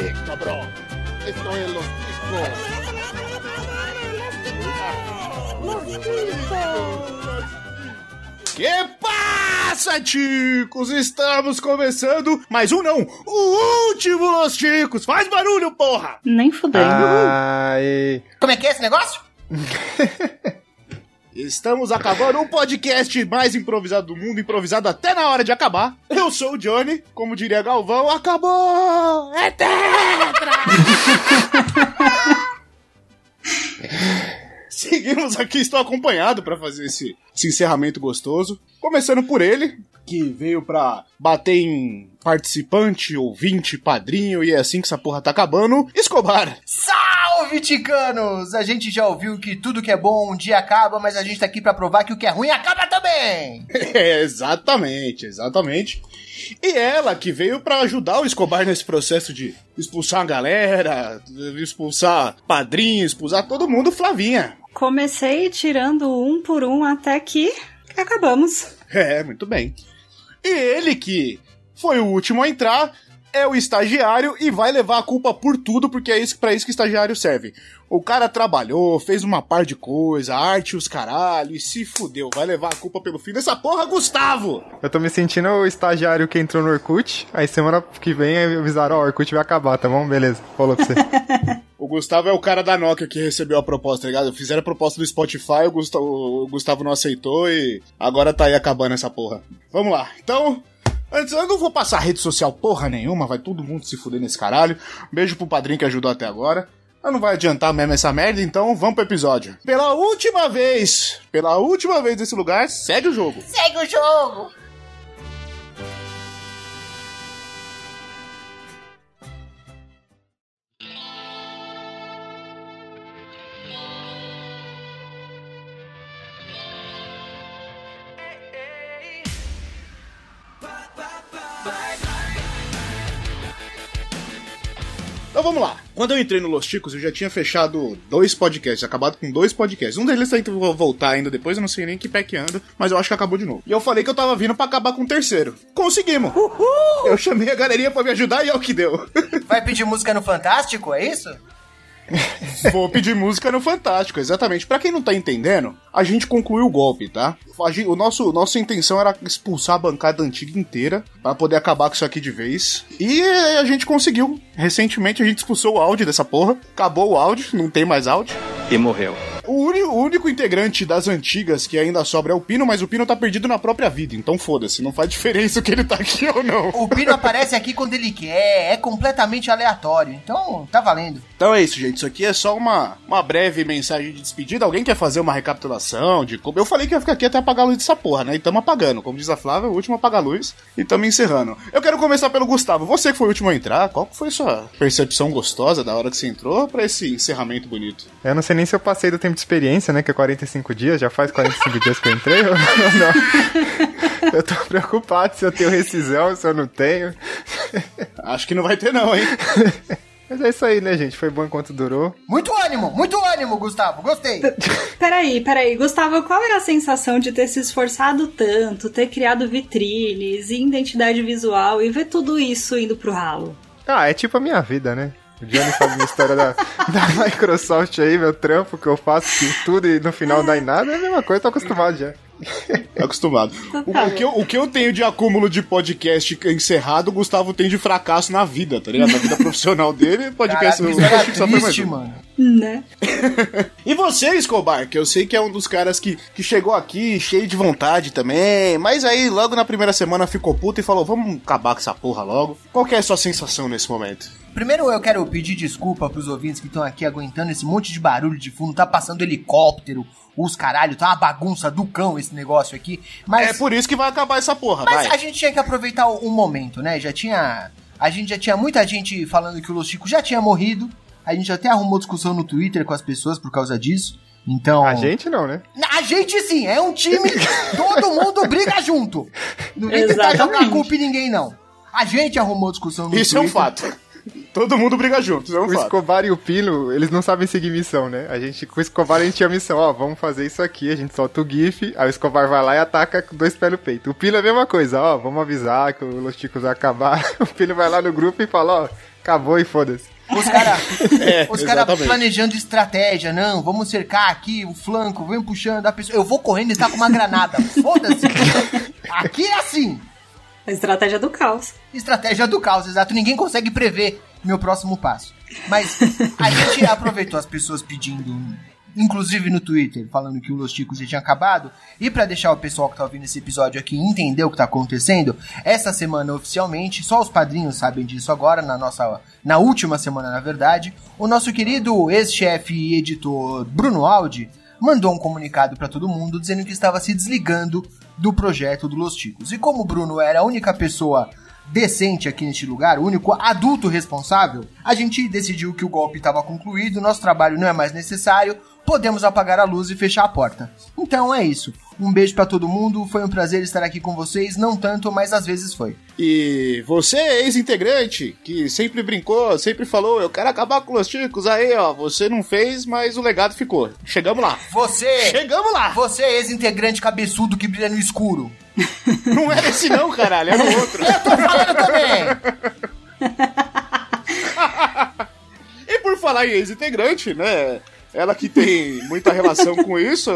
Eh, cabrón. Esto es los Que passa, ticos? Estamos começando mais um não, o último Los Ticos. Faz barulho, porra! Nem fudendo. Ai. Como é que é esse negócio? Estamos acabando um podcast mais improvisado do mundo, improvisado até na hora de acabar. Eu sou o Johnny, como diria Galvão, acabou! É tetra! Seguimos aqui, estou acompanhado para fazer esse, esse encerramento gostoso. Começando por ele, que veio pra bater em participante, ouvinte, padrinho, e é assim que essa porra tá acabando. Escobar! Salve, ticanos! A gente já ouviu que tudo que é bom um dia acaba, mas a gente tá aqui pra provar que o que é ruim acaba também! É, exatamente, exatamente. E ela que veio pra ajudar o Escobar nesse processo de expulsar a galera, expulsar padrinho, expulsar todo mundo, Flavinha. Comecei tirando um por um até que acabamos. É, muito bem. E ele que foi o último a entrar é o estagiário e vai levar a culpa por tudo, porque é isso para isso que o estagiário serve. O cara trabalhou, fez uma par de coisa, arte os caralho, e se fudeu, vai levar a culpa pelo fim dessa porra, Gustavo! Eu tô me sentindo o estagiário que entrou no Orkut, aí semana que vem avisaram, ó, o Orkut vai acabar, tá bom? Beleza, falou pra você. O Gustavo é o cara da Nokia que recebeu a proposta, tá ligado? Fizeram a proposta do Spotify, o Gustavo, o Gustavo não aceitou e agora tá aí acabando essa porra. Vamos lá. Então, antes eu não vou passar rede social porra nenhuma, vai todo mundo se fuder nesse caralho. Beijo pro padrinho que ajudou até agora. Mas não vai adiantar mesmo essa merda, então vamos pro episódio. Pela última vez, pela última vez nesse lugar, segue o jogo. Segue o jogo! Então vamos lá. Quando eu entrei no Los Ticos, eu já tinha fechado dois podcasts, acabado com dois podcasts. Um deles tá indo voltar ainda depois, eu não sei nem que pé que anda, mas eu acho que acabou de novo. E eu falei que eu tava vindo pra acabar com o terceiro. Conseguimos! Eu chamei a galerinha pra me ajudar e é o que deu. Vai pedir música no Fantástico, é isso? Vou pedir música no Fantástico, exatamente. Pra quem não tá entendendo, a gente concluiu o golpe, tá? O nosso, nossa intenção era expulsar a bancada antiga inteira pra poder acabar com isso aqui de vez. E a gente conseguiu. Recentemente a gente expulsou o áudio dessa porra. Acabou o áudio, não tem mais áudio. E morreu. O uni- o único integrante das antigas que ainda sobra é o Pino, mas o Pino tá perdido na própria vida, então foda-se, não faz diferença o que ele tá aqui ou não. O Pino aparece aqui quando ele quer, é completamente aleatório, então tá valendo. Então é isso, gente. Isso aqui é só uma, uma breve mensagem de despedida. Alguém quer fazer uma recapitulação de como. Eu falei que ia ficar aqui até apagar a luz dessa porra, né? E tamo apagando. Como diz a Flávia, o último a apagar a luz. E tamo encerrando. Eu quero começar pelo Gustavo. Você que foi o último a entrar, qual que foi a sua percepção gostosa da hora que você entrou pra esse encerramento bonito? Eu não sei nem se eu passei do tempo de experiência, né, que é 45 dias, já faz 45 dias que eu entrei, ou não? Eu tô preocupado se eu tenho rescisão, se eu não tenho. Acho que não vai ter, não, hein? Mas é isso aí, né, gente? Foi bom enquanto durou. Muito ânimo, muito ânimo, Gustavo, gostei. Peraí, peraí. Gustavo, qual era a sensação de ter se esforçado tanto, ter criado vitrines e identidade visual e ver tudo isso indo pro ralo? Ah, é tipo a minha vida, né? O Johnny sabe minha história da, da Microsoft aí, meu trampo que eu faço tudo e no final dá em nada, é a mesma coisa, tô acostumado já. Acostumado. O, o que eu, o que eu tenho de acúmulo de podcast encerrado, o Gustavo tem de fracasso na vida, tá ligado? Na vida profissional dele, podcast que história acho que só foi mais um. mano. Né? E você, Escobar, que eu sei que é um dos caras que, que chegou aqui cheio de vontade também, mas aí logo na primeira semana ficou puto e falou: vamos acabar com essa porra logo. Qual que é a sua sensação nesse momento? Primeiro eu quero pedir desculpa pros ouvintes que estão aqui aguentando esse monte de barulho de fundo, tá passando helicóptero, os caralho, tá uma bagunça do cão esse negócio aqui. Mas É por isso que vai acabar essa porra, Mas vai. a gente tinha que aproveitar o, o momento, né? Já tinha. A gente já tinha muita gente falando que o Los Chico já tinha morrido. A gente até arrumou discussão no Twitter com as pessoas por causa disso. Então. A gente não, né? A gente sim, é um time. todo mundo briga junto. Não vem tentar jogar culpa em ninguém, não. A gente arrumou discussão no Isso é um Twitter. fato. Todo mundo briga junto, é um O fato. Escobar e o Pino, eles não sabem seguir missão, né? A gente, com o Escobar, a gente tinha missão, ó, vamos fazer isso aqui, a gente solta o GIF, aí o Escobar vai lá e ataca com dois pés no peito. O Pino é a mesma coisa, ó, vamos avisar que o Los Ticos vai acabar. O Pino vai lá no grupo e fala, ó, Acabou e foda-se. Os caras É, os cara planejando estratégia, não, vamos cercar aqui o flanco, vem puxando a pessoa. Eu vou correndo e tá com uma granada. Foda-se. Aqui é assim. A estratégia do caos. Estratégia do caos, exato. Ninguém consegue prever meu próximo passo. Mas a gente aproveitou as pessoas pedindo, inclusive no Twitter, falando que o Los Ticos já tinha acabado. E pra deixar o pessoal que tá ouvindo esse episódio aqui entender o que tá acontecendo, essa semana oficialmente, só os padrinhos sabem disso agora, na nossa. Na última semana, na verdade, o nosso querido ex-chefe e editor Bruno Aldi mandou um comunicado pra todo mundo dizendo que estava se desligando do projeto do Los Ticos. E como o Bruno era a única pessoa decente aqui neste lugar, o único adulto responsável, a gente decidiu que o golpe estava concluído, nosso trabalho não é mais necessário, podemos apagar a luz e fechar a porta. Então é isso. Um beijo pra todo mundo, foi um prazer estar aqui com vocês, não tanto, mas às vezes foi. E você, ex-integrante, que sempre brincou, sempre falou, eu quero acabar com os ticos, aí ó, você não fez, mas o legado ficou. Chegamos lá. Você, Chegamos lá! você ex-integrante cabeçudo que brilha no escuro. Não era esse não, caralho, era o outro. Eu tô falando também. E por falar em ex-integrante, né? Ela que tem muita relação com isso,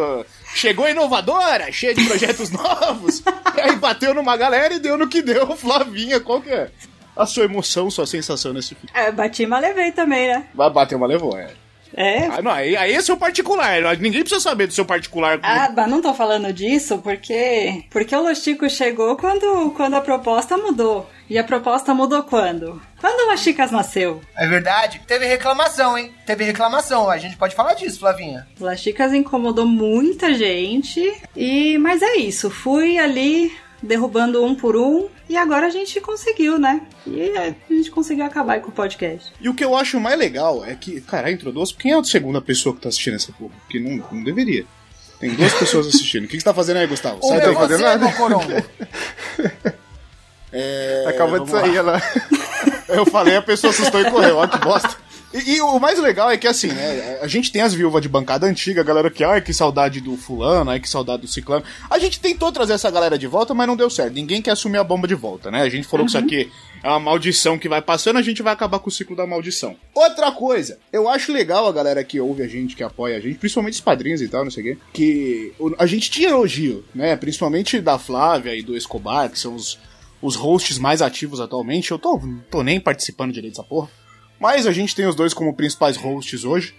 chegou inovadora, cheia de projetos novos, e aí bateu numa galera e deu no que deu. Flavinha, qual que é a sua emoção, sua sensação nesse filme? É, bati, mas levei também, né? Vai bater uma levou, é. É. Ah, não, aí, aí é seu particular, ninguém precisa saber do seu particular. Ah, mas não tô falando disso porque porque o Los Chicos chegou quando, quando a proposta mudou. E a proposta mudou quando? Quando o Las Chicas nasceu. É verdade? Teve reclamação, hein? Teve reclamação. A gente pode falar disso, Flavinha. O Las Chicas incomodou muita gente. E mas é isso, fui ali derrubando um por um e agora a gente conseguiu, né? E a gente conseguiu acabar com o podcast. E o que eu acho mais legal é que, cara, entrou duas. Quem é a segunda pessoa que tá assistindo essa porra? Porque não, não deveria. Tem duas pessoas assistindo. O que, que você tá fazendo aí, Gustavo? Ou Sai é daí. fazendo você, nada. meu corongo. É, Acabou de lá. sair lá. Eu falei, a pessoa assustou e correu, olha que bosta. E, e o mais legal é que assim, né? A gente tem as viúvas de bancada antiga, a galera que, ai, que saudade do fulano, ai, que saudade do ciclano. A gente tentou trazer essa galera de volta, mas não deu certo. Ninguém quer assumir a bomba de volta, né? A gente falou que isso aqui é uma maldição que vai passando, a gente vai acabar com o ciclo da maldição. Outra coisa, eu acho legal a galera que ouve a gente, que apoia a gente, principalmente os padrinhos e tal, não sei o quê, que a gente tinha elogio, né? Principalmente da Flávia e do Escobar, que são os, os hosts mais ativos atualmente. Eu tô, tô nem participando direito dessa porra. Mas a gente tem os dois como principais hosts hoje.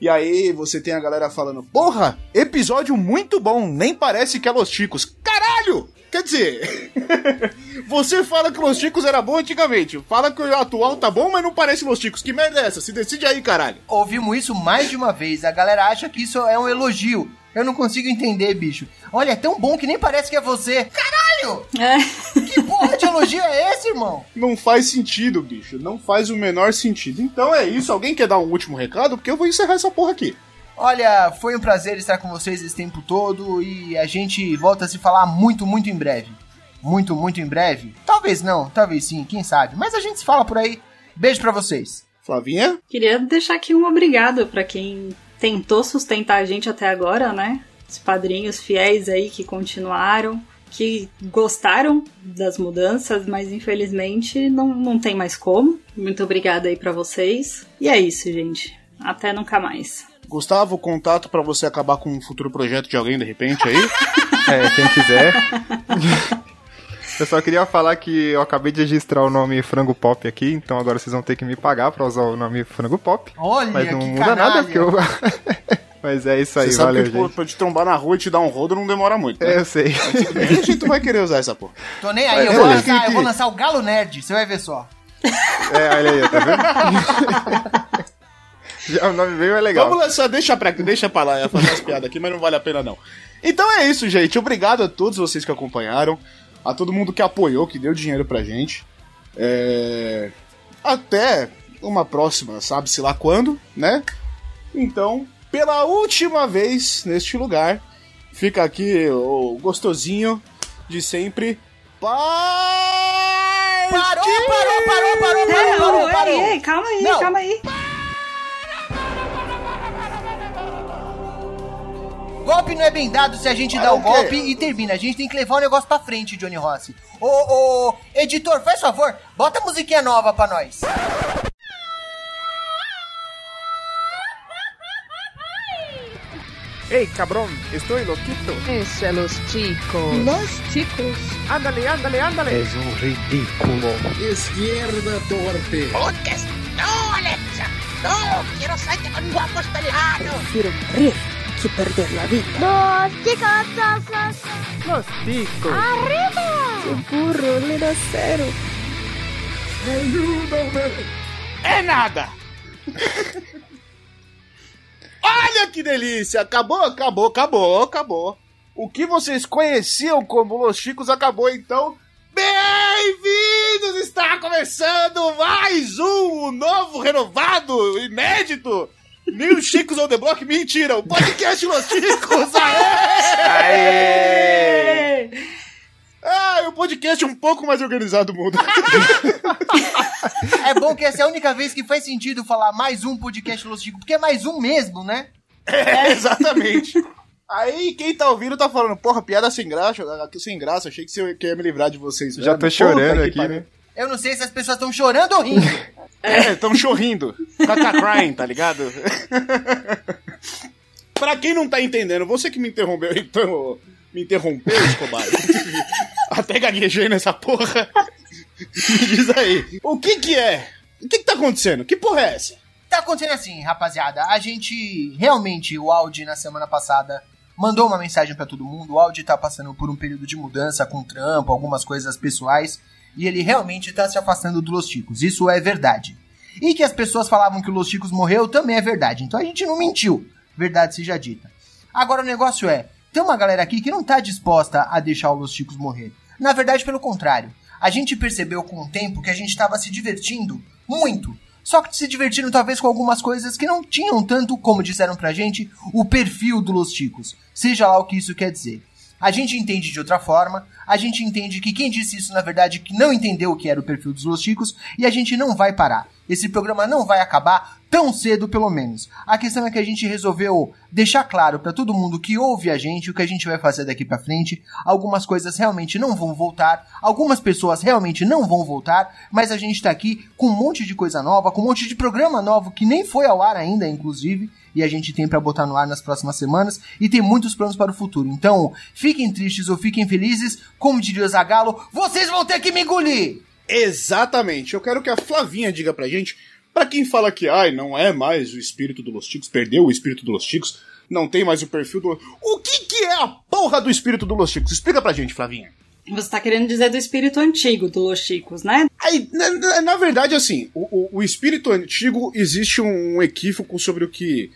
E aí você tem a galera falando: Porra, episódio muito bom, nem parece que é Los Ticos. Caralho! Quer dizer, você fala que Los Ticos era bom antigamente, fala que o atual tá bom, mas não parece Los Ticos. Que merda é essa? Se decide aí, caralho. Ouvimos isso mais de uma vez. A galera acha que isso é um elogio. Eu não consigo entender, bicho. Olha, é tão bom que nem parece que é você. Caralho! É. Que porra de elogio é esse, irmão? Não faz sentido, bicho. Não faz o menor sentido. Então é isso. Alguém quer dar um último recado? Porque eu vou encerrar essa porra aqui. Olha, foi um prazer estar com vocês esse tempo todo e a gente volta a se falar muito, muito em breve. Muito, muito em breve? Talvez não, talvez sim, quem sabe. Mas a gente se fala por aí. Beijo pra vocês. Flavinha? Queria deixar aqui um obrigado pra quem tentou sustentar a gente até agora, né? Os padrinhos fiéis aí que continuaram, que gostaram das mudanças, mas infelizmente não, não tem mais como. Muito obrigada aí pra vocês. E é isso, gente. Até nunca mais. Gustavo, contato pra você acabar com um futuro projeto de alguém de repente aí. É, quem quiser. Eu só queria falar que eu acabei de registrar o nome Frango Pop aqui, então agora vocês vão ter que me pagar pra usar o nome Frango Pop. Olha, Mas não que muda canalha. nada, porque eu. Mas é isso aí, Você sabe valeu, que tipo, gente. pra te trombar na rua e te dar um rodo não demora muito. Né? É, eu sei. A gente tu vai querer usar essa porra. Tô nem aí, eu É, vou, é, lançar, que- eu vou lançar o Galo Nerd, você vai ver só. É, olha aí, tá vendo? Já o nome veio é legal. Vamos lançar, deixa pra, deixa pra lá, eu ia fazer as piadas aqui, mas não vale a pena não. Então é isso, gente. Obrigado a todos vocês que acompanharam, a todo mundo que apoiou, que deu dinheiro pra gente. É... Até uma próxima, sabe-se lá quando, né? Então, pela última vez neste lugar, fica aqui o gostosinho de sempre. Parou, parou, parou, parou, parou, parou, parou. ei, ei, calma aí, Não. calma aí. golpe não é bem dado se a gente ah, dá é o golpe e termina. A gente tem que levar o negócio pra frente, Johnny Rossi. Ô, ô, ô, editor, faz favor, bota a musiquinha nova pra nós. Ei, cabrão, estou louquito. Eso es é los chicos. Los chicos. Ándale, ándale, ándale. É um ridículo. Esquerda torpe. ¡Pontes! ¡No, Alexa! ¡No! ¡Quiero salir con guapos pelados! Quiero morir que perder la vida. Los chicos, los, los, Los ticos. ¡Arriba! Qué burro, le da cero. Ayúdame. É nada! Olha que delícia! Acabou, acabou, acabou, acabou. O que vocês conheciam como Los Chicos acabou, então. Bem-vindos! Está começando mais um novo, renovado, inédito. New Chicos on the Block, mentira, o podcast Los Chicos! Aê! Ê! Ah, o podcast um pouco mais organizado do mundo. É bom que essa é a única vez que faz sentido falar mais um podcast Los Chicos, porque é mais um mesmo, né? É, exatamente. Aí quem tá ouvindo tá falando, porra, piada sem graça, sem graça, achei que você ia me livrar de vocês. Já mesmo. tô chorando aqui, pariu. né? Eu não sei se as pessoas estão chorando ou rindo. É, tão chorrindo. Caca crying, tá ligado? pra quem não tá entendendo, você que me interrompeu, então. Me interrompeu, Escobar. Até gaguejei nessa porra. Me diz aí, o que que é? O que que tá acontecendo? Que porra é essa? Tá acontecendo assim, rapaziada. A gente realmente, o Audi na semana passada mandou uma mensagem pra todo mundo. O Audi tá passando por um período de mudança com trampo, algumas coisas pessoais. E ele realmente tá se afastando do Los Chicos. Isso é verdade. E que as pessoas falavam que o Los Chicos morreu também é verdade. Então a gente não mentiu. Verdade seja dita. Agora o negócio é: tem uma galera aqui que não tá disposta a deixar o Los Chicos morrer. Na verdade, pelo contrário. A gente percebeu com o tempo que a gente tava se divertindo muito. Só que se divertiram talvez com algumas coisas que não tinham tanto, como disseram pra gente, o perfil do Los Chicos. Seja lá o que isso quer dizer. A gente entende de outra forma, a gente entende que quem disse isso na verdade que não entendeu o que era o perfil dos Los Chicos e a gente não vai parar. Esse programa não vai acabar tão cedo pelo menos. A questão é que a gente resolveu deixar claro pra todo mundo que ouve a gente o que a gente vai fazer daqui pra frente. Algumas coisas realmente não vão voltar, algumas pessoas realmente não vão voltar, mas a gente tá aqui com um monte de coisa nova, com um monte de programa novo que nem foi ao ar ainda, inclusive, e a gente tem pra botar no ar nas próximas semanas e tem muitos planos para o futuro. Então, fiquem tristes ou fiquem felizes, como diria Zagalo, vocês vão ter que me engolir! Exatamente. Eu quero que a Flavinha diga pra gente, pra quem fala que, ai, não é mais o espírito do Los Chicos, perdeu o espírito do Los Chicos, não tem mais o perfil do... O que que é a porra do espírito do Los Chicos? Explica pra gente, Flavinha. Você tá querendo dizer do espírito antigo do Los Chicos, né? Aí, na, na- na verdade, assim, o, o- o espírito antigo existe um equívoco sobre o que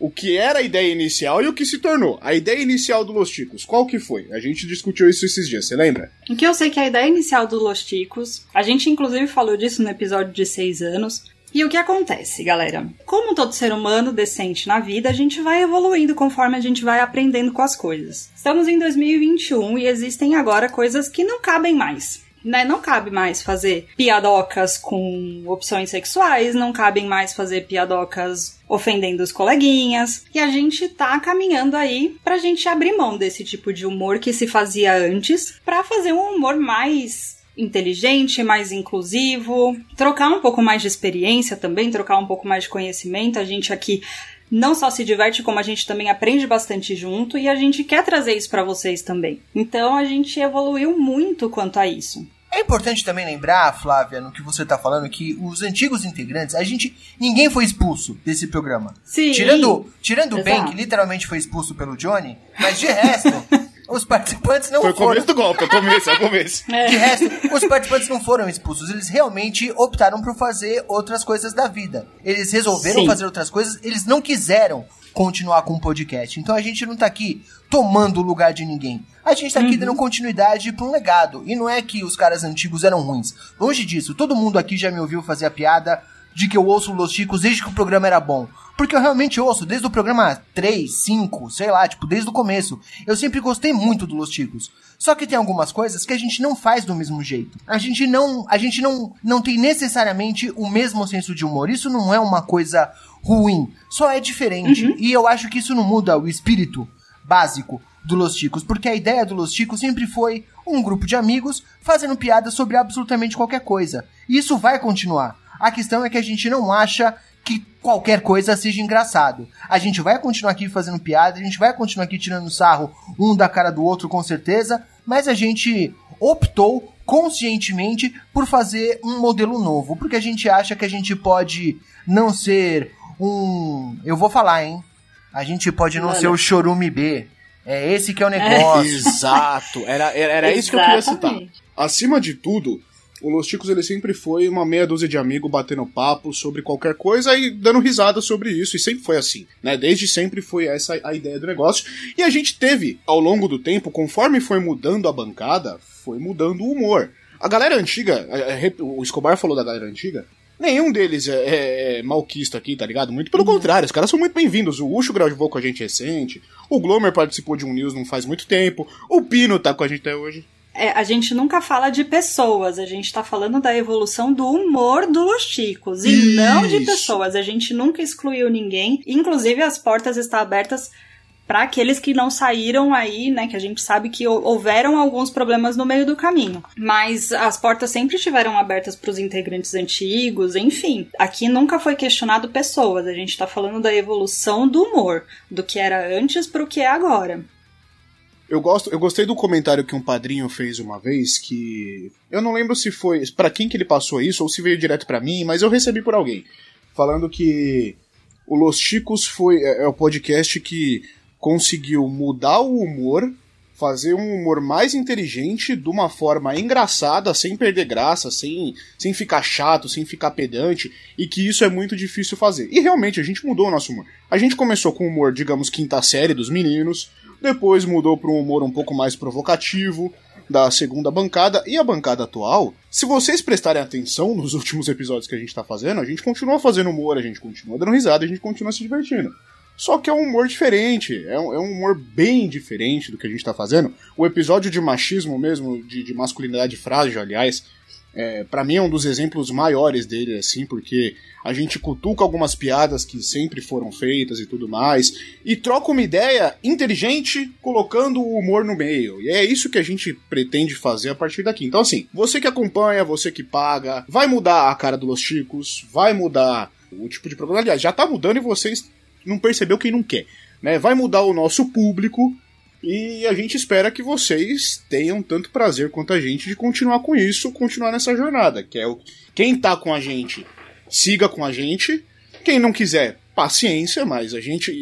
o que era a ideia inicial e o que se tornou. A ideia inicial do Los Chicos, qual que foi? A gente discutiu isso esses dias, você lembra? O que eu sei que a ideia inicial do Los Chicos, a gente inclusive falou disso no episódio de seis anos. E o que acontece, galera? Como todo ser humano decente na vida, a gente vai evoluindo conforme a gente vai aprendendo com as coisas. Estamos em 2021 e existem agora coisas que não cabem mais. Né? Não cabe mais fazer piadocas com opções sexuais, não cabem mais fazer piadocas ofendendo os coleguinhas. E a gente tá caminhando aí pra gente abrir mão desse tipo de humor que se fazia antes, pra fazer um humor mais inteligente, mais inclusivo, trocar um pouco mais de experiência também, trocar um pouco mais de conhecimento. A gente aqui não só se diverte, como a gente também aprende bastante junto e a gente quer trazer isso pra vocês também. Então a gente evoluiu muito quanto a isso. É importante também lembrar, Flávia, no que você tá falando, que os antigos integrantes, a gente. ninguém foi expulso desse programa. Sim. Tirando, tirando o Ben, que literalmente foi expulso pelo Johnny, mas de resto, os participantes não Foi o foram. começo do golpe, é o começo, é o começo. De resto, os participantes não foram expulsos, eles realmente optaram por fazer outras coisas da vida. Eles resolveram Sim. fazer outras coisas, eles não quiseram continuar com o podcast. Então a gente não tá aqui tomando o lugar de ninguém. A gente tá aqui dando continuidade pra um legado. E não é que os caras antigos eram ruins. Longe disso, todo mundo aqui já me ouviu fazer a piada de que eu ouço Los Chicos desde que o programa era bom. Porque eu realmente ouço, desde o programa 3, 5, sei lá, tipo, desde o começo. Eu sempre gostei muito do Los Chicos. Só que tem algumas coisas que a gente não faz do mesmo jeito. A gente não, a gente não, não tem necessariamente o mesmo senso de humor. Isso não é uma coisa ruim, só é diferente. E eu acho que isso não muda o espírito básico do Los Chicos, porque a ideia do Los Chicos sempre foi um grupo de amigos fazendo piada sobre absolutamente qualquer coisa. E isso vai continuar. A questão é que a gente não acha que qualquer coisa seja engraçado. A gente vai continuar aqui fazendo piada, a gente vai continuar aqui tirando sarro um da cara do outro com certeza, mas a gente optou conscientemente por fazer um modelo novo, porque a gente acha que a gente pode não ser um, eu vou falar, hein? A gente pode não Olha. ser o Chorume B. É esse que é o negócio. Exato. Era, era, era isso que eu queria citar. Acima de tudo, o Los Ticos ele sempre foi uma meia dúzia de amigos batendo papo sobre qualquer coisa e dando risada sobre isso, e sempre foi assim, né? Desde sempre foi essa a ideia do negócio. E a gente teve, ao longo do tempo, conforme foi mudando a bancada, foi mudando o humor. A galera antiga, é, é, o Escobar falou da galera antiga, nenhum deles é, é, é malquista aqui, tá ligado? Muito pelo contrário, os caras são muito bem-vindos. O Ucho gravou com a gente recente, o Glomer participou de um news não faz muito tempo, o Pino tá com a gente até hoje. É, a gente nunca fala de pessoas, a gente tá falando da evolução do humor dos Chicos e não de Isso. pessoas. A gente nunca excluiu ninguém. Inclusive, as portas estão abertas para aqueles que não saíram aí, né? Que a gente sabe que hou- houveram alguns problemas no meio do caminho. Mas as portas sempre estiveram abertas para os integrantes antigos, enfim. Aqui nunca foi questionado pessoas. A gente tá falando da evolução do humor, do que era antes pro que é agora. Eu gosto, eu gostei do comentário que um padrinho fez uma vez que eu não lembro se foi pra quem que ele passou isso ou se veio direto pra mim, mas eu recebi por alguém falando que o Los Chicos foi é, é o podcast que conseguiu mudar o humor, fazer um humor mais inteligente de uma forma engraçada, sem perder graça, sem, sem ficar chato, sem ficar pedante, e que isso é muito difícil fazer. E realmente a gente mudou o nosso humor. A gente começou com o humor, digamos, quinta série dos meninos, depois mudou para um humor um pouco mais provocativo da segunda bancada e a bancada atual. Se vocês prestarem atenção nos últimos episódios que a gente tá fazendo, a gente continua fazendo humor, a gente continua dando risada, a gente continua se divertindo. Só que é um humor diferente, é um, é um humor bem diferente do que a gente tá fazendo. O episódio de machismo mesmo, de, de masculinidade frágil, aliás, é, para mim é um dos exemplos maiores dele, assim, porque a gente cutuca algumas piadas que sempre foram feitas e tudo mais, e troca uma ideia inteligente colocando o humor no meio. E é isso que a gente pretende fazer a partir daqui. Então, assim, você que acompanha, você que paga, vai mudar a cara do Los Chicos, vai mudar o tipo de programa. Aliás, já tá mudando e vocês não percebeu quem não quer. Né? Vai mudar o nosso público. E a gente espera que vocês tenham tanto prazer quanto a gente de continuar com isso, continuar nessa jornada. Que é o quem tá com a gente, siga com a gente. Quem não quiser, paciência, mas a gente.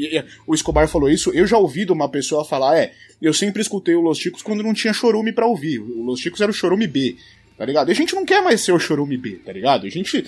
O Escobar falou isso, eu já ouvi de uma pessoa falar, é, eu sempre escutei o Los Chicos quando não tinha chorume pra ouvir. O Los Chicos era o chorume B. Tá ligado? E a gente não quer mais ser o chorume B, tá ligado? A gente.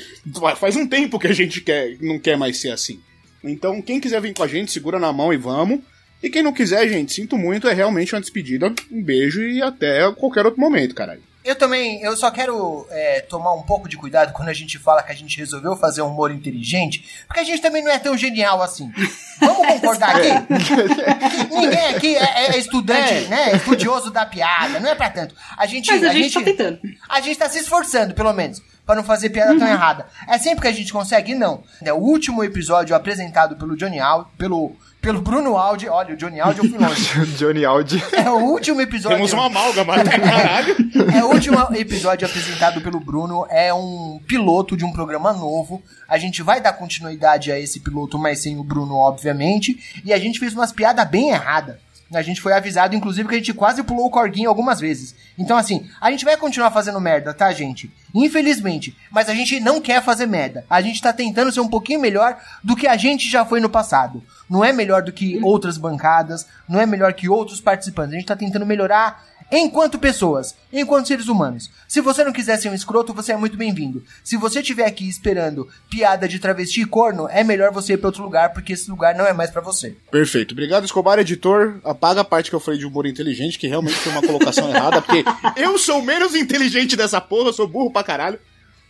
Faz um tempo que a gente quer, não quer mais ser assim. Então, quem quiser vir com a gente, segura na mão e vamos. E quem não quiser, gente, sinto muito, é realmente uma despedida. Um beijo e até qualquer outro momento, caralho. Eu também, eu só quero é, tomar um pouco de cuidado quando a gente fala que a gente resolveu fazer um humor inteligente, porque a gente também não é tão genial assim. Vamos concordar aqui? Que Ninguém aqui é, é estudante, né? Estudioso da piada, não é pra tanto. A gente, Mas a gente tá tentando. a gente tá se esforçando, pelo menos, pra não fazer piada tão errada. É sempre que a gente consegue? Não. É o último episódio apresentado pelo Johnny Al, pelo pelo Bruno Aldi. Olha, o Johnny Aldi eu fui longe. Johnny Audi. É o último episódio. Temos uma amálgama, né, caralho. É o último episódio apresentado pelo Bruno. É um piloto de um programa novo. A gente vai dar continuidade a esse piloto, mas sem o Bruno, obviamente. E a gente fez umas piadas bem erradas. A gente foi avisado, inclusive, que a gente quase pulou o corguinho algumas vezes. Então, assim, a gente vai continuar fazendo merda, tá, gente? Infelizmente. Mas a gente não quer fazer merda. A gente tá tentando ser um pouquinho melhor do que a gente já foi no passado. Não é melhor do que outras bancadas, não é melhor que outros participantes. A gente tá tentando melhorar enquanto pessoas, enquanto seres humanos. Se você não quiser ser um escroto, você é muito bem-vindo. Se você estiver aqui esperando piada de travesti e corno, é melhor você ir pra outro lugar, porque esse lugar não é mais pra você. Perfeito. Obrigado, Escobar, editor. Apaga a parte que eu falei de humor inteligente, que realmente foi uma colocação errada, porque eu sou menos inteligente dessa porra, eu sou burro pra caralho.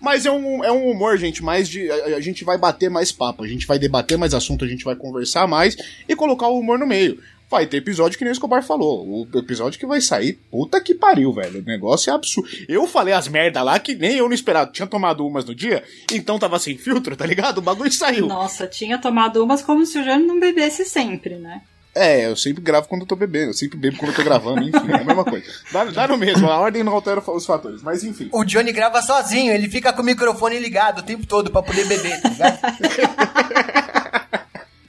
Mas é um, é um humor, gente, mais de. A, a gente vai bater mais papo, a gente vai debater mais assunto, a gente vai conversar mais e colocar o humor no meio. Vai ter episódio que nem o Escobar falou. O episódio que vai sair, puta que pariu, velho. O negócio é absurdo. Eu falei as merda lá que nem eu não esperava. Tinha tomado umas no dia, então tava sem filtro, tá ligado? O bagulho saiu. Nossa, tinha tomado umas como se o Jânio não bebesse sempre, né? É, eu sempre gravo quando eu tô bebendo, eu sempre bebo quando eu tô gravando, enfim, é a mesma coisa. Dá, dá no mesmo, a ordem não altera os fatores, mas enfim. O Johnny grava sozinho, ele fica com o microfone ligado o tempo todo pra poder beber, tá ligado?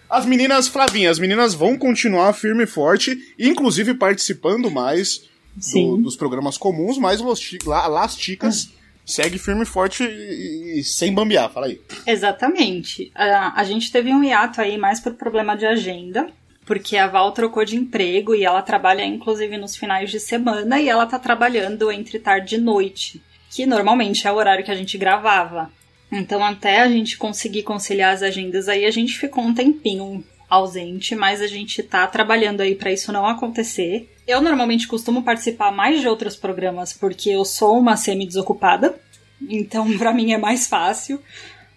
As meninas, Flavinha, as meninas vão continuar firme e forte, inclusive participando mais do- dos programas comuns, mas Las Chicas segue firme e forte e, e sem bambear, fala aí. Exatamente. A, a gente teve um hiato aí mais por problema de agenda, porque a Val trocou de emprego e ela trabalha inclusive nos finais de semana e ela tá trabalhando entre tarde e noite, que normalmente é o horário que a gente gravava. Então, até a gente conseguir conciliar as agendas aí, a gente ficou um tempinho ausente, mas a gente tá trabalhando aí pra isso não acontecer. Eu normalmente costumo participar mais de outros programas porque eu sou uma semi-desocupada, então pra mim é mais fácil,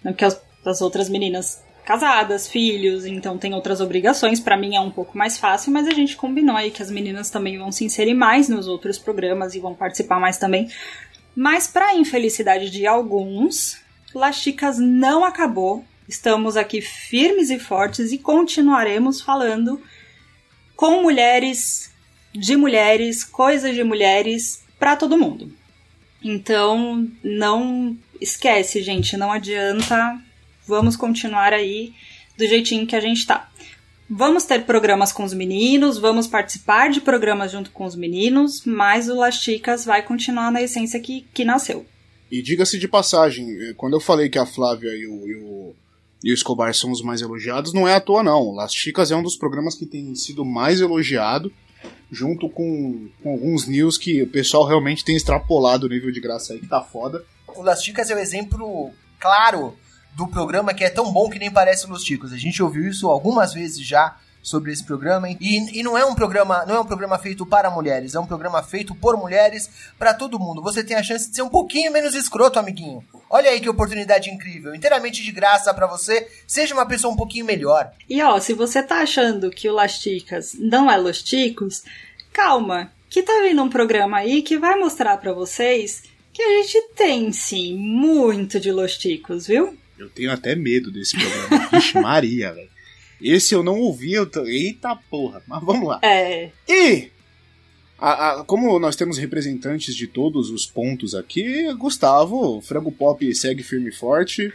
né, porque as, as outras meninas casadas, filhos, então tem outras obrigações, pra mim é um pouco mais fácil, mas a gente combinou aí que as meninas também vão se inserir mais nos outros programas e vão participar mais também. Mas pra infelicidade de alguns, Las Chicas não acabou. Estamos aqui firmes e fortes e continuaremos falando com mulheres, de mulheres, coisas de mulheres, pra todo mundo. Então, não esquece, gente, não adianta. Vamos continuar aí do jeitinho que a gente tá. Vamos ter programas com os meninos, vamos participar de programas junto com os meninos, mas o Las Chicas vai continuar na essência que, que nasceu. E diga-se de passagem, eh, quando eu falei que a Flávia e o, e o, e o Escobar são os mais elogiados, não é à toa não. Las Chicas é um dos programas que tem sido mais elogiado, junto com, com alguns news que o pessoal realmente tem extrapolado o nível de graça aí, que tá foda. O Las Chicas é o exemplo claro do programa que é tão bom que nem parece Los Chicos. A gente ouviu isso algumas vezes já sobre esse programa e, e não é um programa não é um programa feito para mulheres é um programa feito por mulheres para todo mundo você tem a chance de ser um pouquinho menos escroto amiguinho olha aí que oportunidade incrível inteiramente de graça para você seja uma pessoa um pouquinho melhor E ó, se você tá achando que o Las Chicas não é Los Chicos, calma, que tá vindo um programa aí que vai mostrar pra vocês que a gente tem sim muito de Los Chicos, viu? Eu tenho até medo desse programa. Vixe Maria, velho. Esse eu não ouvi, eu tô... eita porra, mas vamos lá. É, E, a- a- como nós temos representantes de todos os pontos aqui, Gustavo, Frango Pop segue firme e forte.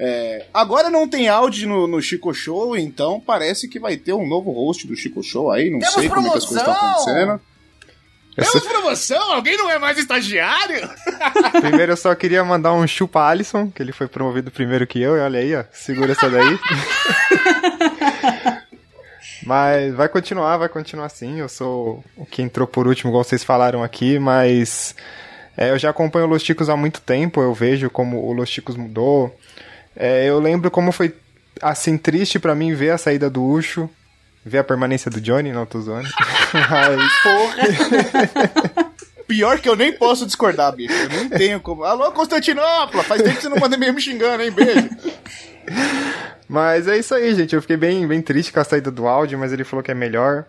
É, agora não tem áudio no, no Chico Show, então parece que vai ter um novo host do Chico Show aí, não Temos sei como é que as coisas estão promoção! acontecendo. Temos promoção? Alguém não é mais estagiário? Primeiro eu só queria mandar um chupa Alisson, que ele foi promovido primeiro que eu, e olha aí, ó, segura essa daí. mas vai continuar, vai continuar sim. Eu sou o que entrou por último, igual vocês falaram aqui, mas é, eu já acompanho o Los Chicos há muito tempo, eu vejo como o Los Chicos mudou. É, eu lembro como foi assim triste pra mim ver a saída do Ucho, ver a permanência do Johnny, não tô mas, Pior que eu nem posso discordar, bicho. Eu nem tenho como. Alô, Constantinopla! Faz tempo que você não manda e-mail me xingando, hein? Beijo. Mas é isso aí, gente. Eu fiquei bem, bem triste com a saída do áudio, mas ele falou que é melhor.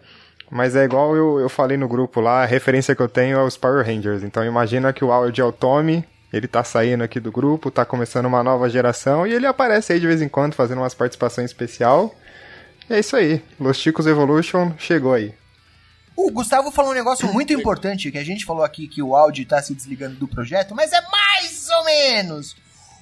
Mas é igual eu, eu falei no grupo lá, a referência que eu tenho é os Power Rangers. Então imagina que o áudio é o Tommy, ele tá saindo aqui do grupo, tá começando uma nova geração, e ele aparece aí de vez em quando fazendo umas participações especial. E é isso aí. Los Chicos Evolution chegou aí. O Gustavo falou um negócio muito importante, que a gente falou aqui que o áudio tá se desligando do projeto, mas é mais ou menos.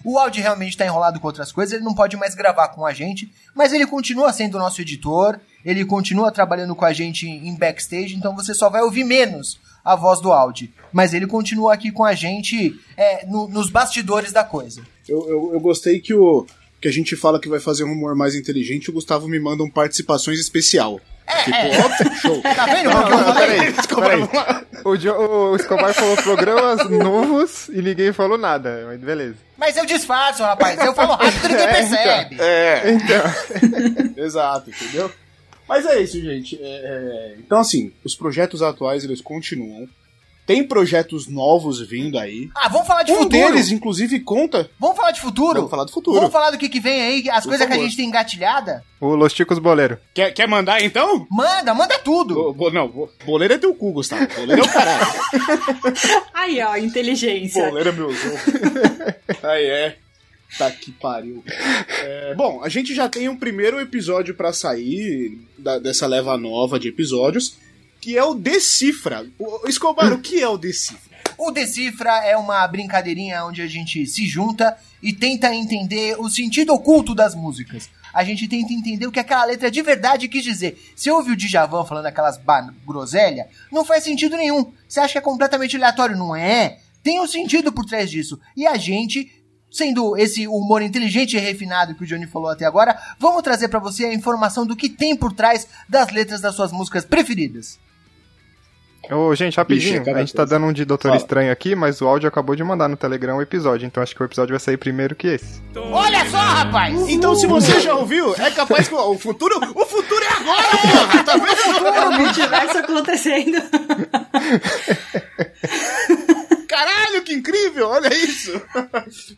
O áudio realmente tá enrolado com outras coisas, ele não pode mais gravar com a gente, mas ele continua sendo nosso editor, ele continua trabalhando com a gente em backstage, então você só vai ouvir menos a voz do áudio. Mas ele continua aqui com a gente é, no- nos bastidores da coisa. Eu, eu, eu gostei que o. Que a gente fala que vai fazer um humor mais inteligente, o Gustavo me manda um participações especial. Tipo, óbvio, show. Tá vendo? Não, não, peraí, peraí. O, jo o Escobar falou programas novos e ninguém falou nada, mas beleza. Mas eu disfarço, rapaz. Eu falo rápido e ninguém É, então. percebe. É, Então, exato, entendeu? Mas é isso, gente. É, é, Então, assim, os projetos atuais eles continuam. Tem projetos novos vindo aí. Ah, vamos falar de Um futuro. deles, inclusive, conta. Vamos falar de futuro? Vamos falar do futuro. Vamos falar do que, que vem aí, as Por coisas que a favor. gente tem engatilhada? o Los Chicos Boleiro. Quer, quer mandar então? Manda, manda tudo. Bo- bo- não, bo- boleiro é teu cu, Gustavo. Boleiro é o caralho. aí ó, inteligência. boleiro é meu zorro. Aí é. Tá que pariu. É, bom, a gente já tem um primeiro episódio pra sair da- dessa leva nova de episódios, que é o Decifra. O, Escobar, o que é o Decifra? O Decifra é uma brincadeirinha onde a gente se junta e tenta entender o sentido oculto das músicas. A gente tenta entender o que aquela letra de verdade quis dizer. Se ouve o Djavan falando aquelas groselha, não faz sentido nenhum. Você acha que é completamente aleatório? Não é. Tem um sentido por trás disso. E a gente, sendo esse humor inteligente e refinado que o Johnny falou até agora, vamos trazer pra você a informação do que tem por trás das letras das suas músicas preferidas. Ô, gente, rapidinho. Ixi, a gente tá dando um de Doutor Fala. Estranho aqui, mas o áudio acabou de mandar no Telegram o episódio, então acho que o episódio vai sair primeiro que esse. Olha só, rapaz! Então, se você já ouviu, é capaz que o o futuro, o futuro é agora, porra! Tá vendo? O multiverso acontecendo. Caralho, que incrível! Olha isso!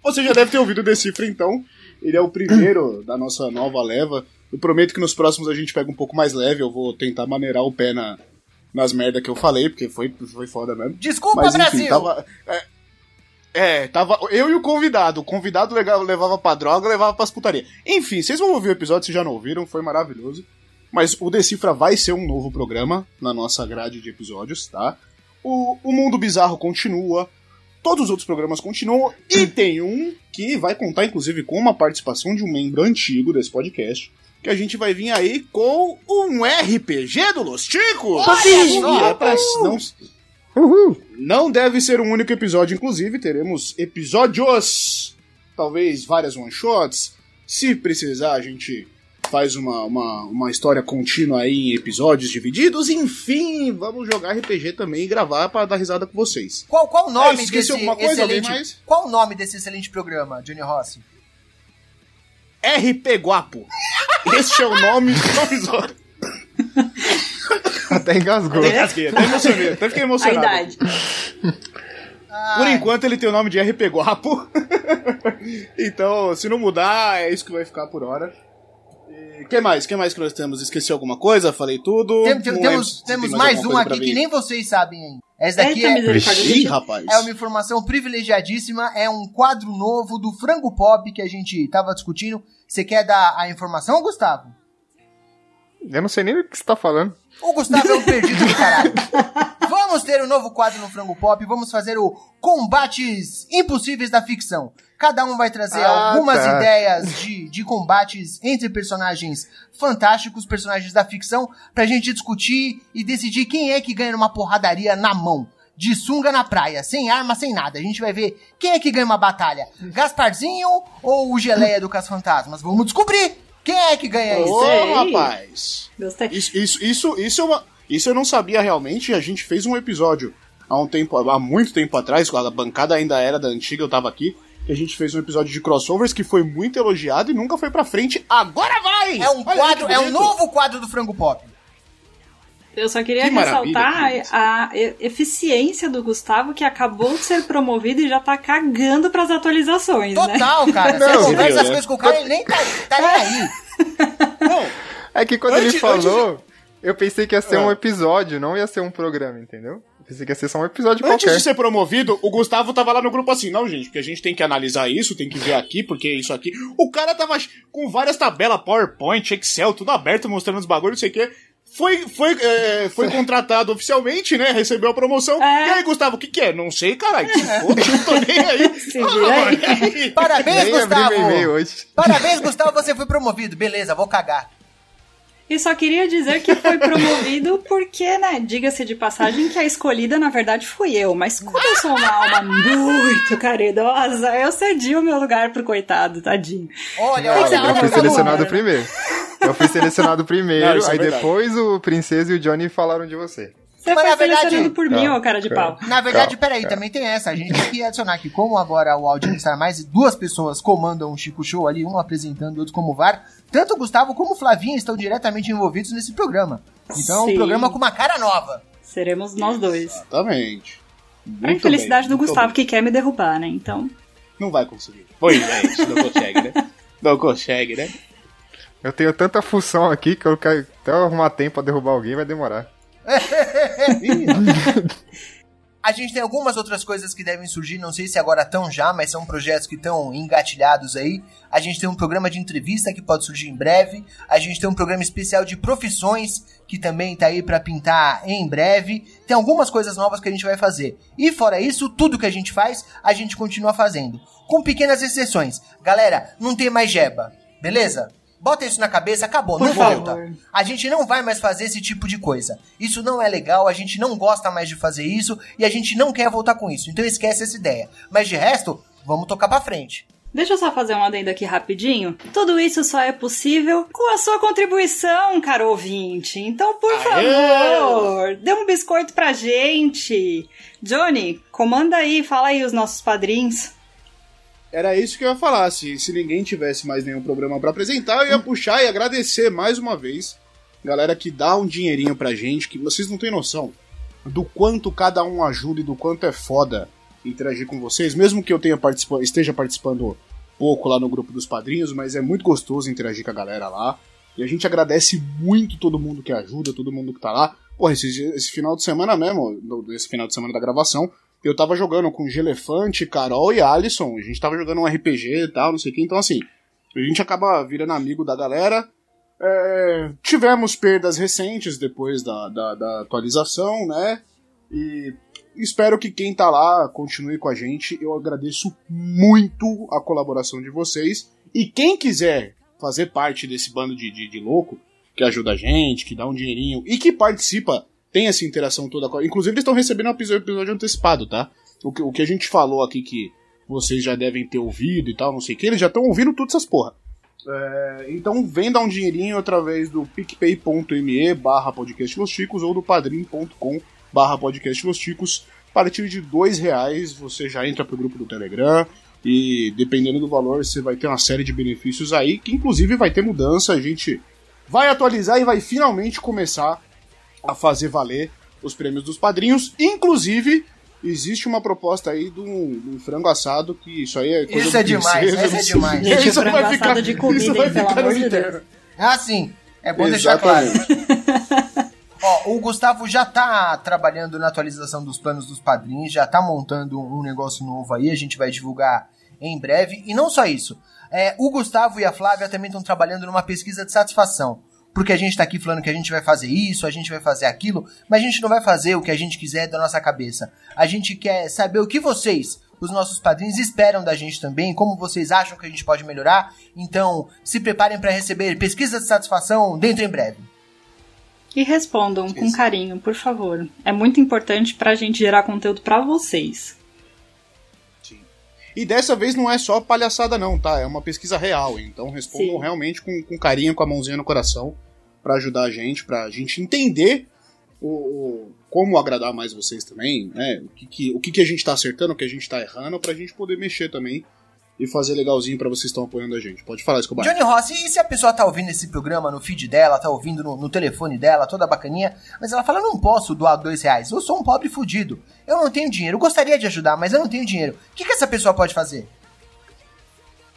Você já deve ter ouvido o Decifra, então. Ele é o primeiro da nossa nova leva. Eu prometo que nos próximos a gente pega um pouco mais leve. Eu vou tentar maneirar o pé na, nas merda que eu falei, porque foi, foi foda mesmo. Desculpa, Mas enfim, Brasil! tava. É, é, tava eu e o convidado. O convidado lega- levava pra droga, levava pras putaria. Enfim, vocês vão ouvir o episódio, vocês já não ouviram, foi maravilhoso. Mas o Decifra vai ser um novo programa na nossa grade de episódios, tá? O, o Mundo Bizarro continua, todos os outros programas continuam, e tem um que vai contar, inclusive, com uma participação de um membro antigo desse podcast, que a gente vai vir aí com um RPG do Los é não, não deve ser um único episódio, inclusive, teremos episódios, talvez várias one-shots. Se precisar, a gente faz uma, uma, uma história contínua aí em episódios divididos. Enfim, vamos jogar RPG também e gravar pra dar risada com vocês. Qual, qual o É, nome esqueci desse alguma coisa? Excelente... mais? Qual o nome desse excelente programa, Johnny Rossi? RP Guapo. Este é o nome do episódio. Até engasgou. Até casquei, até emocionei, até fiquei A emocionado. idade. Por enquanto ele tem o nome de RP Guapo. então, se não mudar, é isso que vai ficar por hora. E que mais? que mais que nós temos? Esqueci alguma coisa? Falei tudo? Tem- tem- temos temos tem mais um coisa pra aqui que nem vocês sabem ainda. Essa daqui é, rapaz. é uma informação privilegiadíssima. É um quadro novo do Frango Pop que a gente tava discutindo. Você quer dar a informação, Gustavo? Eu não sei nem o que você tá falando. O Gustavo é um perdido do caralho. Vamos ter um novo quadro no Frango Pop. Vamos fazer o Combates Impossíveis da Ficção. Cada um vai trazer Ah, algumas tá. ideias de, de combates entre personagens fantásticos, personagens da ficção, pra gente discutir e decidir quem é que ganha numa porradaria na mão. De sunga na praia, sem arma, sem nada. A gente vai ver quem é que ganha uma batalha. Gasparzinho ou o Geleia do Cas-Fantasmas? Vamos descobrir quem é que ganha isso. Ô, rapaz! Gostei. Isso, isso, isso, isso, é uma, isso eu não sabia realmente. A gente fez um episódio há um tempo, há muito tempo atrás, quando a bancada ainda era da antiga, eu tava aqui. que A gente fez um episódio de crossovers que foi muito elogiado e nunca foi pra frente. Agora vai! É um Olha quadro, é um novo quadro do Frango Pop. Eu só queria Que ressaltar que a eficiência do Gustavo, que acabou de ser promovido e já tá cagando pras atualizações, né? Total, cara. Você Não, conversa viu, as né? coisas com o cara, ele nem tá, tá nem aí. Não, É que quando Antes- ele falou, eu pensei que ia ser Ah. um episódio, não ia ser um programa, entendeu? Eu pensei que ia ser só um episódio Antes qualquer. de ser promovido, o Gustavo tava lá no grupo assim, não, gente, porque a gente tem que analisar isso, tem que ver aqui, porque isso aqui. O cara tava com várias tabelas, PowerPoint, Excel, tudo aberto, mostrando os bagulhos, não sei o quê. Foi, foi, é, foi contratado oficialmente, né? Recebeu a promoção. É. E aí, Gustavo, o que, que é? Não sei, caralho. Se foda, não tô nem aí. Se. Ah, aí? Parabéns, Gustavo. Parabéns, Gustavo, você foi promovido. Beleza, vou cagar. E só queria dizer que foi promovido porque, né, diga-se de passagem que a escolhida, na verdade, fui eu. Mas como eu sou uma alma muito caridosa, eu cedi o meu lugar pro coitado, tadinho. Olha, olha, Eu fui selecionado primeiro. Eu fui selecionado primeiro, Não, é aí verdade. depois o Princesa e o Johnny falaram de você. Você Mas, foi na verdade- selecionado por mim, ô cara de pau. Na verdade, Calma, peraí, calma. também tem essa. A gente tem que adicionar que, como agora o áudio está mais duas pessoas comandam o Chico Show ali, um apresentando e outro como VAR, tanto o Gustavo como o Flavinho estão diretamente envolvidos nesse programa. Então é um Sim. programa com uma cara nova. Seremos nós dois. Exatamente. Pra Muito infelicidade bem, do Gustavo, bem. que quer me derrubar, né? Então. Não vai conseguir. Pois é, isso não consegue, né? Não consegue, né? Eu tenho tanta função aqui que eu quero até eu arrumar tempo pra derrubar alguém vai demorar. A gente tem algumas outras coisas que devem surgir, não sei se agora estão já, mas são projetos que estão engatilhados aí. A gente tem um programa de entrevista que pode surgir em breve. A gente tem um programa especial de profissões que também tá aí para pintar em breve. Tem algumas coisas novas que a gente vai fazer. E fora isso, tudo que a gente faz, a gente continua fazendo. Com pequenas exceções. Galera, não tem mais jeba, beleza? Bota isso na cabeça, acabou, Por não favor. volta. A gente não vai mais fazer esse tipo de coisa. Isso não é legal, a gente não gosta mais de fazer isso e a gente não quer voltar com isso. Então esquece essa ideia. Mas de resto, vamos tocar pra frente. Deixa eu só fazer um adendo aqui rapidinho. Tudo isso só é possível com a sua contribuição, caro ouvinte. Então, por favor, dê um biscoito pra gente. Johnny, comanda aí, fala aí os nossos padrinhos. Era isso que eu ia falar. Se, se ninguém tivesse mais nenhum programa pra apresentar, eu ia puxar e agradecer mais uma vez. Galera que dá um dinheirinho pra gente, que vocês não têm noção do quanto cada um ajuda e do quanto é foda interagir com vocês, mesmo que eu tenha participa esteja participando pouco lá no grupo dos padrinhos, mas é muito gostoso interagir com a galera lá. E a gente agradece muito todo mundo que ajuda, todo mundo que tá lá. Porra, esse, esse final de semana mesmo, no- esse final de semana da gravação, eu tava jogando com Gelefante, Carol e Alisson. A gente tava jogando um RPG e tal, não sei o que. Então, assim, a gente acaba virando amigo da galera. É, tivemos perdas recentes depois da, da, da atualização, né? E espero que quem tá lá continue com a gente. Eu agradeço muito a colaboração de vocês. E quem quiser fazer parte desse bando de, de, de louco, que ajuda a gente, que dá um dinheirinho e que participa, tem essa interação toda. Inclusive, eles estão recebendo um episódio, antecipado, tá? O que, o que a gente falou aqui que vocês já devem ter ouvido e tal, não sei o que, eles já estão ouvindo todas essas porra. É, então vem dar um dinheirinho através do picpay.me barra podcast Los Chicos ou do padrim.com barra podcast Los Chicos. A partir de dois reais você já entra pro grupo do Telegram e dependendo do valor você vai ter uma série de benefícios aí, que inclusive vai ter mudança, a gente vai atualizar e vai finalmente começar a fazer valer os prêmios dos padrinhos. Inclusive, existe uma proposta aí de um, de um frango assado que isso aí é coisa Isso é demais, princesa, esse é demais. Gente, Isso frango vai ficar- de comida, isso vai hein, pelo ficar amor nos de Deus. internos. É assim, é bom deixar claro. Exatamente. Ó, o Gustavo já tá trabalhando na atualização dos planos dos padrinhos, já tá montando um negócio novo aí, a gente vai divulgar em breve. E não só isso, é, o Gustavo e a Flávia também estão trabalhando numa pesquisa de satisfação. Porque a gente tá aqui falando que a gente vai fazer isso, a gente vai fazer aquilo, mas a gente não vai fazer o que a gente quiser da nossa cabeça. A gente quer saber o que vocês, os nossos padrinhos, esperam da gente também, como vocês acham que a gente pode melhorar. Então, se preparem para receber pesquisa de satisfação dentro em breve. E respondam com carinho, por favor. É muito importante pra gente gerar conteúdo pra vocês. E dessa vez não é só palhaçada, não, tá? É uma pesquisa real. Então respondam Sim. realmente com, com carinho, com a mãozinha no coração, pra ajudar a gente, pra gente entender o, o- como agradar mais vocês também, né? O que, que- o que, que a gente tá acertando, o que a gente tá errando, pra gente poder mexer também e fazer legalzinho pra vocês que estão apoiando a gente. Pode falar, Escobar. Johnny Rossi, e se a pessoa tá ouvindo esse programa no feed dela, tá ouvindo no, no telefone dela, toda bacaninha, mas ela fala, não posso doar dois reais, eu sou um pobre fudido, eu não tenho dinheiro, eu gostaria de ajudar, mas eu não tenho dinheiro. O que, que essa pessoa pode fazer?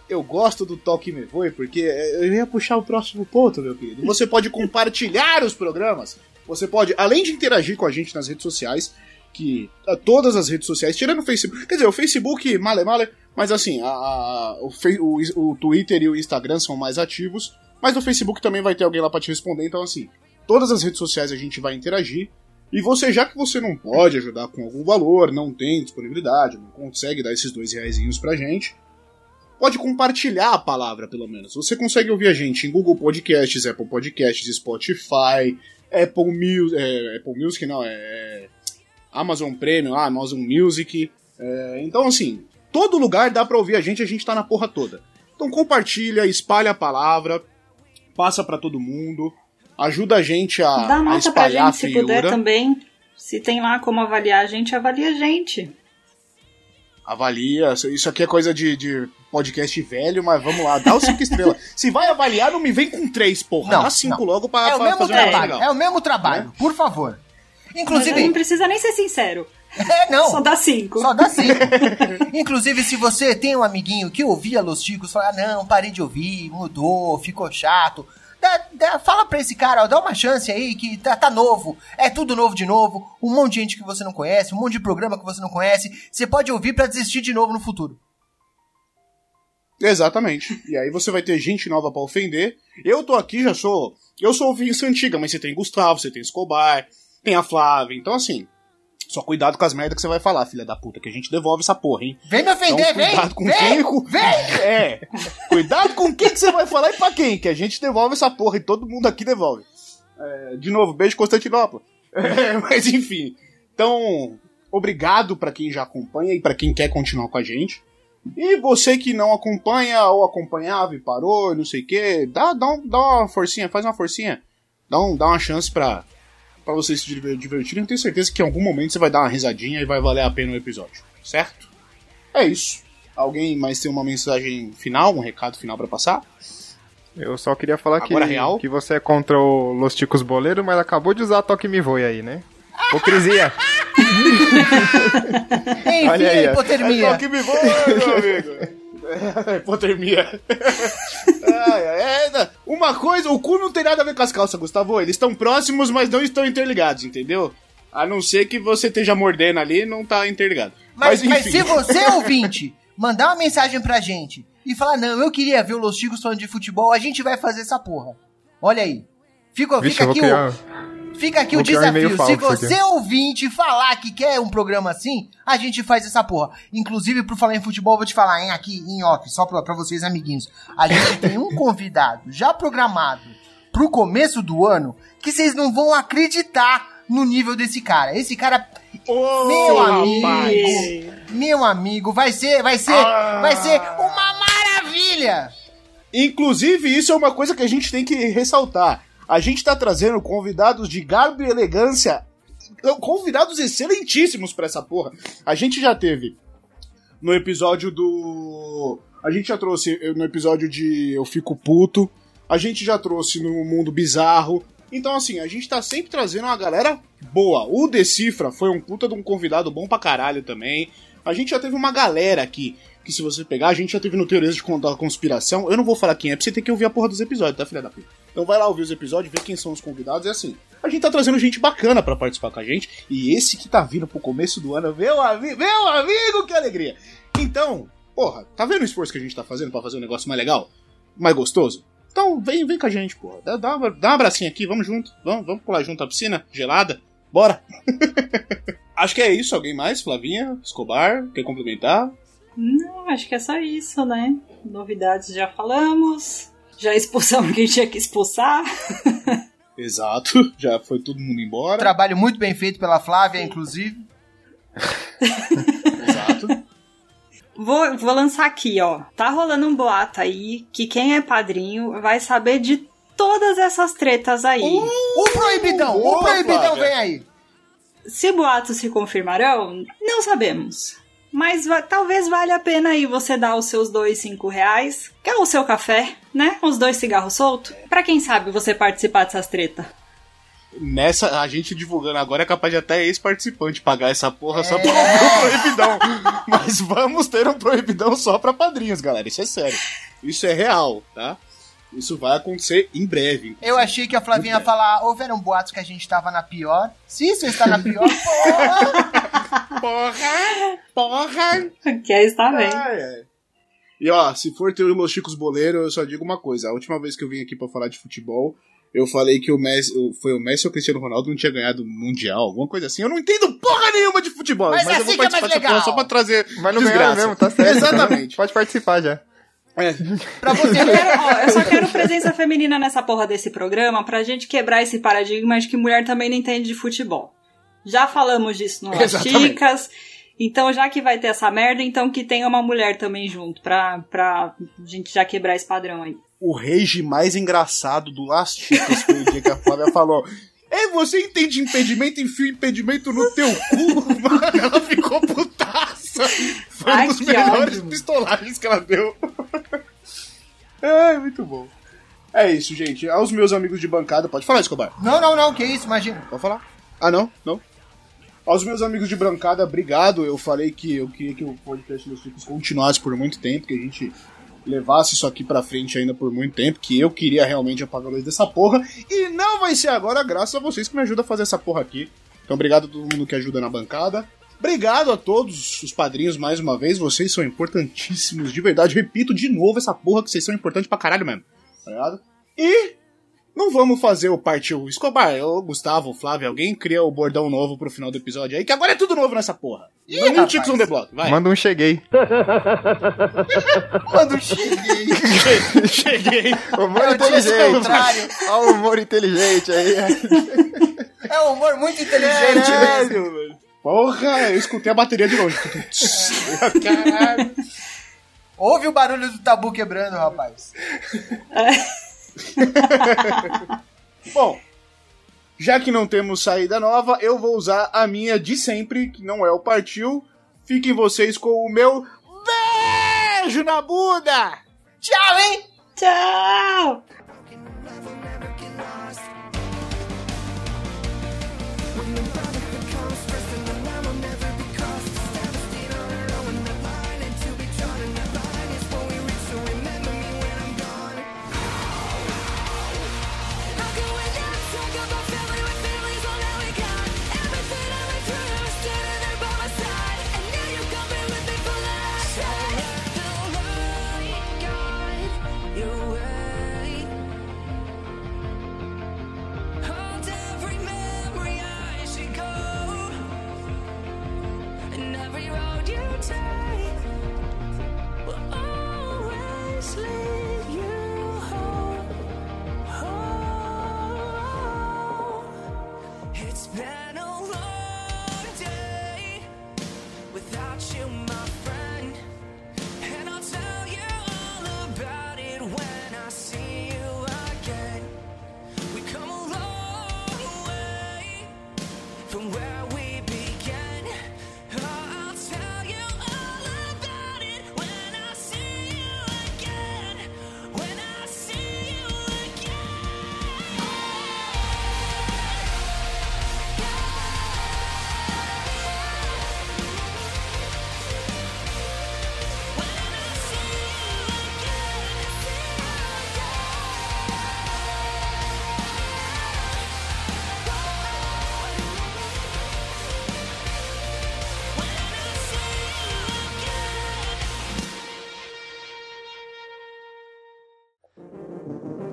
Eu gosto do Toque Me Voe porque eu ia puxar o próximo ponto, meu querido. Você pode compartilhar os programas. Você pode, além de interagir com a gente nas redes sociais, que ah, todas as redes sociais, tirando o Facebook, quer dizer, o Facebook, male male, mas assim, a, a- o, o, o Twitter e o Instagram são mais ativos, mas no Facebook também vai ter alguém lá pra te responder, então assim, todas as redes sociais a gente vai interagir. E você, já que você não pode ajudar com algum valor, não tem disponibilidade, não consegue dar esses dois reaisinhos pra gente, pode compartilhar a palavra, pelo menos. Você consegue ouvir a gente em Google Podcasts, Apple Podcasts, Spotify, Apple, Mu é, Apple Music, não, é Amazon Premium, ah, Amazon Music. é, então, assim, todo lugar dá pra ouvir a gente, a gente tá na porra toda. Então compartilha, espalha a palavra, passa pra todo mundo, ajuda a gente a, Dá a nota pra espalhar gente a se puder também. Se tem lá como avaliar a gente, avalia a gente. Avalia, isso aqui é coisa de, de podcast velho, mas vamos lá, dá o 5 estrelas. Se vai avaliar, não me vem com 3, porra. Não, dá 5 não. logo pra, é o pra mesmo fazer um trabalho, legal. é o mesmo trabalho, por favor. Mas não Inclusive, precisa nem ser sincero. é, não. Só dá cinco. Só dá cinco. Inclusive, se você tem um amiguinho que ouvia Los Chicos, fala, ah, não, parei de ouvir, mudou, ficou chato. Dá- dá- fala pra esse cara, ó, dá uma chance aí que tá, tá novo, é tudo novo de novo, um monte de gente que você não conhece, um monte de programa que você não conhece, você pode ouvir pra desistir de novo no futuro. Exatamente. E aí você vai ter gente nova pra ofender. Eu tô aqui, já sou. Eu sou ofensa antiga, mas você tem Gustavo, você tem Escobar, tem a Flávia. Então, assim. Só cuidado com as merdas que você vai falar, filha da puta, que a gente devolve essa porra, hein? Vem me ofender, Então, cuidado vem! com vem! quem. com- Vem! É. Cuidado com quem que você vai falar e pra quem, que a gente devolve essa porra e todo mundo aqui devolve. É, de novo, beijo Constantinopla. É, mas enfim. Então, obrigado pra quem já acompanha e pra quem quer continuar com a gente. E você que não acompanha ou acompanhava e parou, não sei o que, dá, dá, um- dá uma forcinha, faz uma forcinha. Dá, um, dá uma chance pra, pra vocês se diver- divertirem. Eu tenho certeza que em algum momento você vai dar uma risadinha e vai valer a pena o episódio, certo? É isso. Alguém mais tem uma mensagem final, um recado final pra passar? Eu só queria falar que, Agora real? que você é contra o Los Ticos Boleiro, mas acabou de usar Toque Me Voe aí, né? Hipocrisia. Enfim, Olha aí, hipotermia. É só que me voa, meu amigo. É, hipotermia. Ai, ai, é, é, uma coisa, o cu não tem nada a ver com as calças, Gustavo. Eles estão próximos, mas não estão interligados, entendeu? A não ser que você esteja mordendo ali, não tá interligado. Mas, mas, enfim. se você, ouvinte, mandar uma mensagem pra gente e falar, não, eu queria ver o Los Chicos falando de futebol, a gente vai fazer essa porra. Olha aí. Fica, Vixe, fica aqui criar... o, fica aqui o e-mail desafio. Se aqui. você, ouvinte, falar que quer um programa assim, a gente faz essa porra. Inclusive, por falar em futebol, eu vou te falar, hein, aqui em off, só pra, pra vocês, amiguinhos. A gente tem um convidado já programado pro começo do ano que vocês não vão acreditar no nível desse cara. Esse cara Ô, meu rapaz. amigo, meu amigo, vai ser, vai ser, Ah. vai ser uma maravilha. Inclusive, isso é uma coisa que a gente tem que ressaltar. A gente tá trazendo convidados de garbo e elegância, convidados excelentíssimos pra essa porra. A gente já teve no episódio do. A gente já trouxe no episódio de Eu Fico Puto. A gente já trouxe no Mundo Bizarro. Então, assim, a gente tá sempre trazendo uma galera boa. O Decifra foi um puta de um convidado bom pra caralho também. A gente já teve uma galera aqui que, se você pegar, a gente já teve no Teorias de Con- da Conspiração. Eu não vou falar quem é, pra você ter que ouvir a porra dos episódios, tá, filha da puta? Então vai lá ouvir os episódios, ver quem são os convidados. E assim, a gente tá trazendo gente bacana pra participar com a gente. E esse que tá vindo pro começo do ano, meu amigo, meu amigo, que alegria! Então, porra, tá vendo o esforço que a gente tá fazendo pra fazer um negócio mais legal? Mais gostoso? Então vem, vem com a gente, porra. Dá, dá, dá um abracinho aqui, vamos junto. Vamos, vamos pular junto à piscina gelada. Bora! Acho que é isso. Alguém mais? Flavinha? Escobar? Quer complementar? Não, acho que é só isso, né? Novidades já falamos. Já expulsamos quem tinha que expulsar. Exato. Já foi todo mundo embora. Trabalho muito bem feito pela Flávia, inclusive. Exato. Vou, vou lançar aqui, ó. Tá rolando um boato aí que quem é padrinho vai saber de todas essas tretas aí. O proibidão, o proibidão Flávia. vem aí. Se boatos se confirmarão, não sabemos. Mas talvez valha a pena aí você dar os seus dois, cinco reais, que é o seu café, né? Os dois cigarros soltos. Pra quem sabe você participar dessas tretas. Nessa, a gente divulgando agora é capaz de até ex-participante pagar essa porra só pra o proibidão. Mas vamos ter um proibidão só pra padrinhos, galera. Isso é sério. Isso é real, tá? Isso vai acontecer em breve. Eu achei que a Flavinha ia falar, houveram boatos que a gente tava na pior. Se isso está na pior, porra. Porra! Porra! Que está bem. Ai, ai. E ó, se for ter os meus chicos boleiros, eu só digo uma coisa. A última vez que eu vim aqui pra falar de futebol, eu falei que o Messi, foi o Messi ou o Cristiano Ronaldo não tinha ganhado o Mundial, alguma coisa assim. Eu não entendo porra nenhuma de futebol, Mas mas, eu assim vou que é mais participar legal. só pra trazer Mas não desgraça. ganharam mesmo, tá certo. Exatamente. Pode participar já. É. pra você Eu, quero- ó, eu só quero presença feminina nessa porra desse programa pra gente quebrar esse paradigma de que mulher também não entende de futebol. Já falamos disso no Las. Chicas. Então, já que vai ter essa merda, então que tenha uma mulher também junto, pra, pra gente já quebrar esse padrão aí. O rage mais engraçado do Last Chicas foi o dia que a Flávia falou. É, você entende impedimento, enfia o impedimento no teu cu. Mano, ela ficou putaça. Foi Ai, um dos que melhores ódio. pistolagens que ela deu. Ai, muito bom. É isso, gente. Aos meus amigos de bancada, pode falar, Escobar. Não, não, não, que isso, imagina. Pode falar. Ah, não? Não. Aos meus amigos de bancada, obrigado. Eu falei que eu queria que o podcast dos Chicos continuasse por muito tempo, que a gente levasse isso aqui pra frente ainda por muito tempo, que eu queria realmente apagar a luz dessa porra, e não vai ser agora, graças a vocês que me ajudam a fazer essa porra aqui. Então, obrigado a todo mundo que ajuda na bancada. Obrigado a todos os padrinhos mais uma vez, vocês são importantíssimos, de verdade. Repito de novo essa porra que vocês são importantes pra caralho mesmo. Tá ligado? E não vamos fazer o partiu Escobar, eu, Gustavo, o Flávio, alguém cria o bordão novo pro final do episódio aí, que agora é tudo novo nessa porra. Ih, Manda um. Tips on the Block, vai. Manda um cheguei. Quando cheguei. Cheguei. Humor É inteligente. contrário. Olha o humor inteligente aí. É um humor muito inteligente mesmo. Caralho, velho. Porra, eu escutei a bateria de longe. Caralho. Ouve o barulho do tabu quebrando, rapaz. Bom, já que não temos saída nova, eu vou usar a minha de sempre, que não é o partiu. Fiquem vocês com o meu beijo na bunda! Tchau, hein? Tchau!